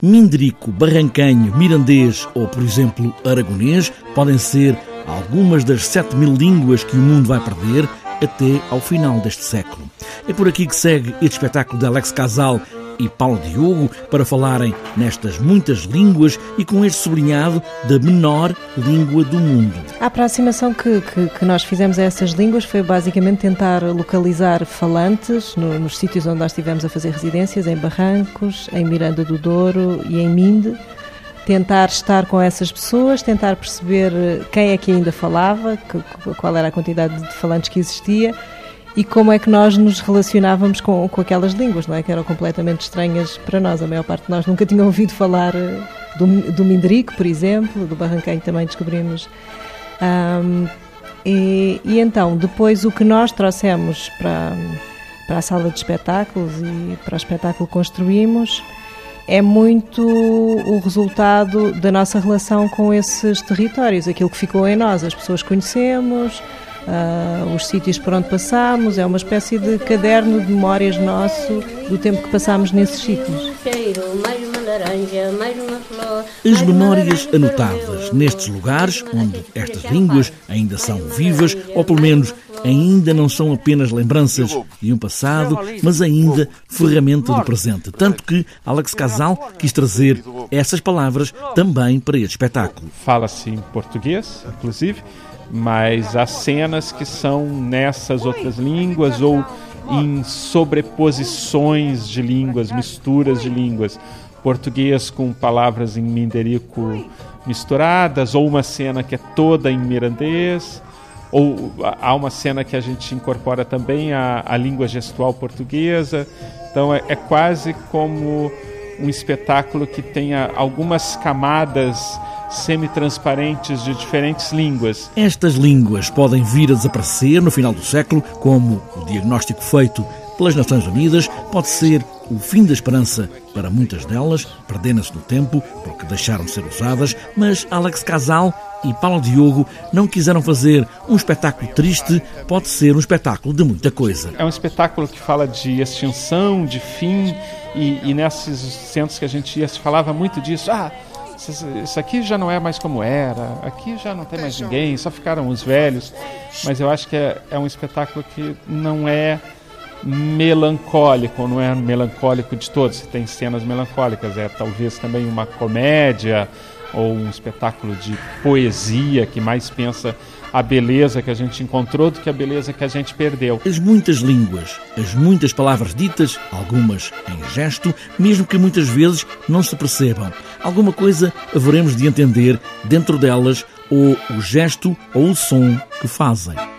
Mindrico, barrancanho, mirandês ou, por exemplo, aragonês podem ser algumas das 7 mil línguas que o mundo vai perder até ao final deste século. É por aqui que segue este espetáculo de Alex Casal e Paulo Diogo para falarem nestas muitas línguas e com este sublinhado da menor língua do mundo. A aproximação que, que, que nós fizemos a essas línguas foi basicamente tentar localizar falantes no, nos sítios onde nós estivemos a fazer residências, em Barrancos, em Miranda do Douro e em Minde. Tentar estar com essas pessoas, tentar perceber quem é que ainda falava, qual era a quantidade de falantes que existia e como é que nós nos relacionávamos com, com aquelas línguas, não é? Que eram completamente estranhas para nós. A maior parte de nós nunca tinha ouvido falar eh, do, do Mindrico, por exemplo, do Barranquém também descobrimos. Um, e, e, então, depois o que nós trouxemos para, para a sala de espetáculos e para o espetáculo construímos é muito o resultado da nossa relação com esses territórios, aquilo que ficou em nós, as pessoas que conhecemos, uh, os sítios por onde passamos, é uma espécie de caderno de memórias nosso do tempo que passámos nesses sítios. As memórias anotadas nestes lugares, onde estas línguas ainda são vivas, ou pelo menos ainda não são apenas lembranças de um passado, mas ainda ferramenta do presente. Tanto que Alex Casal quis trazer essas palavras também para este espetáculo. Fala-se em português, inclusive, mas há cenas que são nessas outras línguas ou em sobreposições de línguas, misturas de línguas. Português com palavras em minderico misturadas, ou uma cena que é toda em mirandês, ou há uma cena que a gente incorpora também a, a língua gestual portuguesa. Então é, é quase como um espetáculo que tenha algumas camadas semi-transparentes de diferentes línguas. Estas línguas podem vir a desaparecer no final do século, como o diagnóstico feito pelas Nações Unidas pode ser o fim da esperança para muitas delas, perdendo-se no tempo porque deixaram de ser usadas, mas Alex Casal e Paulo Diogo não quiseram fazer um espetáculo triste, pode ser um espetáculo de muita coisa. É um espetáculo que fala de extinção, de fim, e, e nesses centros que a gente ia se falava muito disso. Ah, isso aqui já não é mais como era, aqui já não tem mais ninguém, só ficaram os velhos. Mas eu acho que é, é um espetáculo que não é melancólico, não é melancólico de todos, tem cenas melancólicas, é talvez também uma comédia ou um espetáculo de poesia que mais pensa a beleza que a gente encontrou do que a beleza que a gente perdeu. As muitas línguas, as muitas palavras ditas, algumas em gesto, mesmo que muitas vezes não se percebam. Alguma coisa haveremos de entender dentro delas, ou o gesto ou o som que fazem.